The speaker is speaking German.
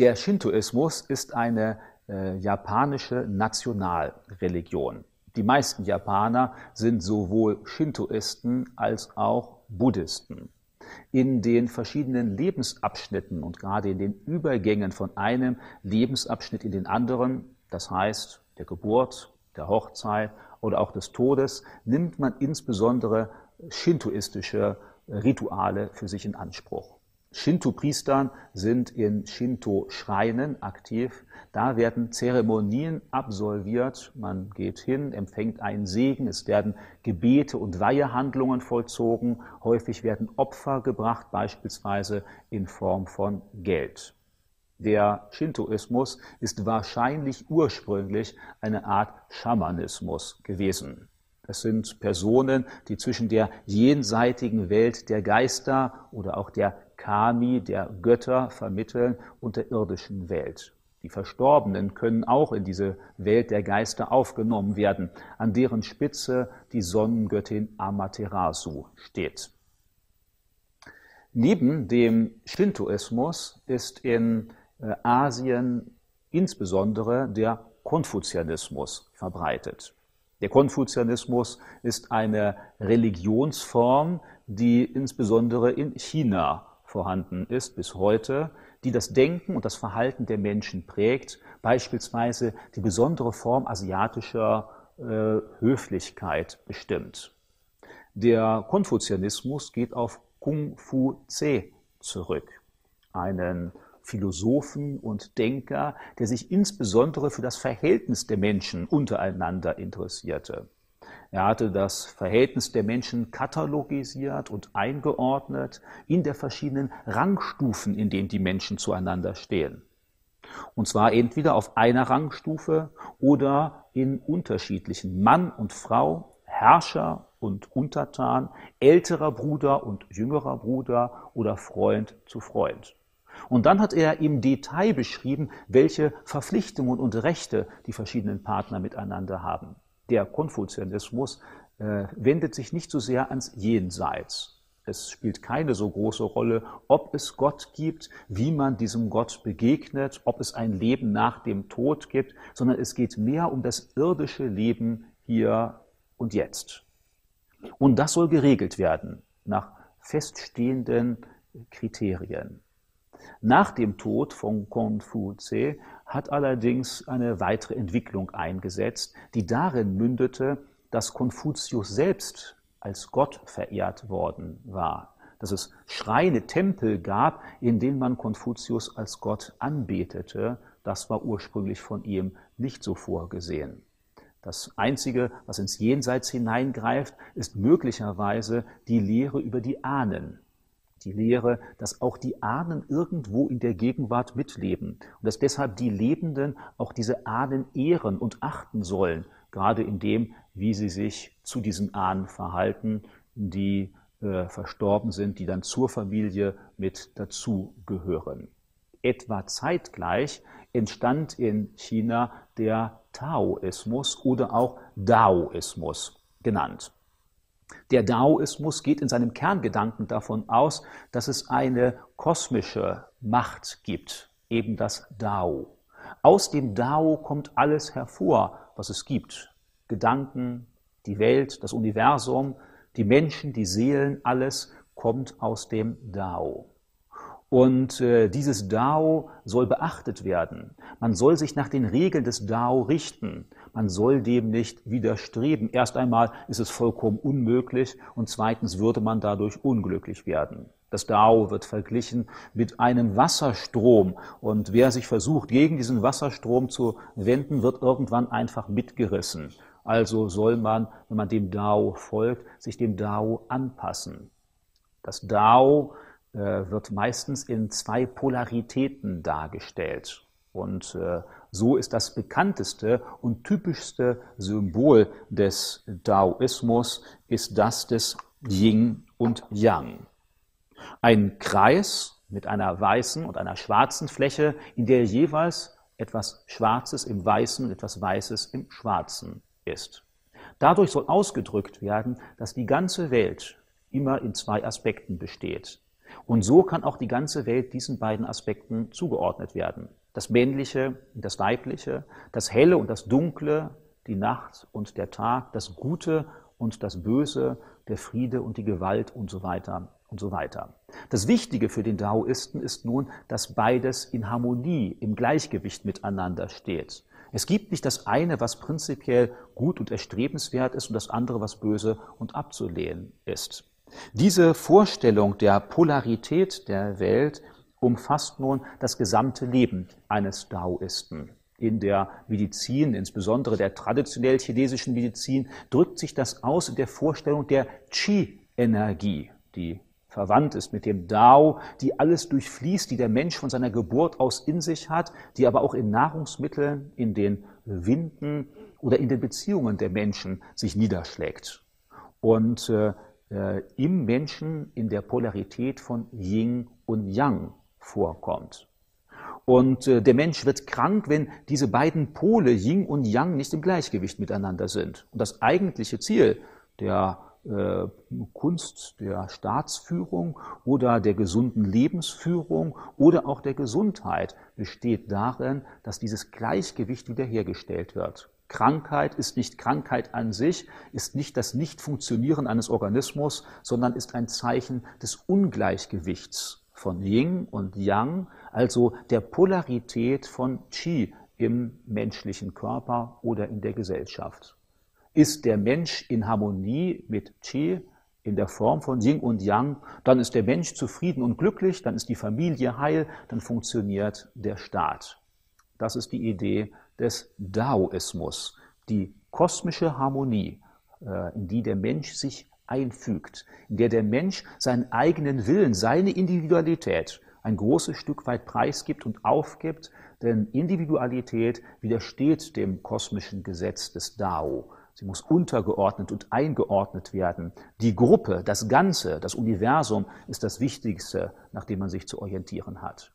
Der Shintoismus ist eine äh, japanische Nationalreligion. Die meisten Japaner sind sowohl Shintoisten als auch Buddhisten. In den verschiedenen Lebensabschnitten und gerade in den Übergängen von einem Lebensabschnitt in den anderen, das heißt der Geburt, der Hochzeit oder auch des Todes, nimmt man insbesondere shintoistische Rituale für sich in Anspruch. Shinto-Priestern sind in Shinto-Schreinen aktiv. Da werden Zeremonien absolviert. Man geht hin, empfängt einen Segen. Es werden Gebete und Weihehandlungen vollzogen. Häufig werden Opfer gebracht, beispielsweise in Form von Geld. Der Shintoismus ist wahrscheinlich ursprünglich eine Art Schamanismus gewesen. Es sind Personen, die zwischen der jenseitigen Welt der Geister oder auch der Kami, der Götter, vermitteln und der irdischen Welt. Die Verstorbenen können auch in diese Welt der Geister aufgenommen werden, an deren Spitze die Sonnengöttin Amaterasu steht. Neben dem Shintoismus ist in äh, Asien insbesondere der Konfuzianismus verbreitet. Der Konfuzianismus ist eine Religionsform, die insbesondere in China vorhanden ist bis heute, die das Denken und das Verhalten der Menschen prägt, beispielsweise die besondere Form asiatischer äh, Höflichkeit bestimmt. Der Konfuzianismus geht auf Kung Fu Tse zurück, einen Philosophen und Denker, der sich insbesondere für das Verhältnis der Menschen untereinander interessierte. Er hatte das Verhältnis der Menschen katalogisiert und eingeordnet in der verschiedenen Rangstufen, in denen die Menschen zueinander stehen. Und zwar entweder auf einer Rangstufe oder in unterschiedlichen Mann und Frau, Herrscher und Untertan, älterer Bruder und jüngerer Bruder oder Freund zu Freund. Und dann hat er im Detail beschrieben, welche Verpflichtungen und Rechte die verschiedenen Partner miteinander haben. Der Konfuzianismus äh, wendet sich nicht so sehr ans Jenseits. Es spielt keine so große Rolle, ob es Gott gibt, wie man diesem Gott begegnet, ob es ein Leben nach dem Tod gibt, sondern es geht mehr um das irdische Leben hier und jetzt. Und das soll geregelt werden nach feststehenden Kriterien. Nach dem Tod von Konfutse hat allerdings eine weitere Entwicklung eingesetzt, die darin mündete, dass Konfuzius selbst als Gott verehrt worden war, dass es Schreine, Tempel gab, in denen man Konfuzius als Gott anbetete. Das war ursprünglich von ihm nicht so vorgesehen. Das Einzige, was ins Jenseits hineingreift, ist möglicherweise die Lehre über die Ahnen, die Lehre, dass auch die Ahnen irgendwo in der Gegenwart mitleben und dass deshalb die Lebenden auch diese Ahnen ehren und achten sollen, gerade in dem, wie sie sich zu diesen Ahnen verhalten, die äh, verstorben sind, die dann zur Familie mit dazugehören. Etwa zeitgleich entstand in China der Taoismus oder auch Daoismus genannt. Der Daoismus geht in seinem Kerngedanken davon aus, dass es eine kosmische Macht gibt, eben das Dao. Aus dem Dao kommt alles hervor, was es gibt. Gedanken, die Welt, das Universum, die Menschen, die Seelen, alles kommt aus dem Dao. Und äh, dieses Dao soll beachtet werden. Man soll sich nach den Regeln des Dao richten. Man soll dem nicht widerstreben. Erst einmal ist es vollkommen unmöglich und zweitens würde man dadurch unglücklich werden. Das Dao wird verglichen mit einem Wasserstrom und wer sich versucht, gegen diesen Wasserstrom zu wenden, wird irgendwann einfach mitgerissen. Also soll man, wenn man dem Dao folgt, sich dem Dao anpassen. Das Dao wird meistens in zwei Polaritäten dargestellt. Und äh, so ist das bekannteste und typischste Symbol des Daoismus ist das des Yin und Yang. Ein Kreis mit einer weißen und einer schwarzen Fläche, in der jeweils etwas Schwarzes im Weißen und etwas Weißes im Schwarzen ist. Dadurch soll ausgedrückt werden, dass die ganze Welt immer in zwei Aspekten besteht Und so kann auch die ganze Welt diesen beiden Aspekten zugeordnet werden. Das Männliche und das Weibliche, das Helle und das Dunkle, die Nacht und der Tag, das Gute und das Böse, der Friede und die Gewalt und so weiter und so weiter. Das Wichtige für den Daoisten ist nun, dass beides in Harmonie, im Gleichgewicht miteinander steht. Es gibt nicht das eine, was prinzipiell gut und erstrebenswert ist und das andere, was böse und abzulehnen ist. Diese Vorstellung der Polarität der Welt umfasst nun das gesamte Leben eines Daoisten. In der Medizin, insbesondere der traditionell chinesischen Medizin, drückt sich das aus in der Vorstellung der Qi-Energie, die verwandt ist mit dem Dao, die alles durchfließt, die der Mensch von seiner Geburt aus in sich hat, die aber auch in Nahrungsmitteln, in den Winden oder in den Beziehungen der Menschen sich niederschlägt. Und äh, äh, im Menschen in der Polarität von Yin und Yang vorkommt. Und äh, der Mensch wird krank, wenn diese beiden Pole Yin und Yang nicht im Gleichgewicht miteinander sind. Und das eigentliche Ziel der äh, Kunst der Staatsführung oder der gesunden Lebensführung oder auch der Gesundheit besteht darin, dass dieses Gleichgewicht wiederhergestellt wird. Krankheit ist nicht Krankheit an sich, ist nicht das Nichtfunktionieren eines Organismus, sondern ist ein Zeichen des Ungleichgewichts von Yin und Yang, also der Polarität von Qi im menschlichen Körper oder in der Gesellschaft. Ist der Mensch in Harmonie mit Qi in der Form von Yin und Yang, dann ist der Mensch zufrieden und glücklich, dann ist die Familie heil, dann funktioniert der Staat. Das ist die Idee des Daoismus, die kosmische Harmonie, äh, in die der Mensch sich einfügt, in der der Mensch seinen eigenen Willen, seine Individualität ein großes Stück weit preisgibt und aufgibt, denn Individualität widersteht dem kosmischen Gesetz des Dao. Sie muss untergeordnet und eingeordnet werden. Die Gruppe, das Ganze, das Universum ist das Wichtigste, nach dem man sich zu orientieren hat.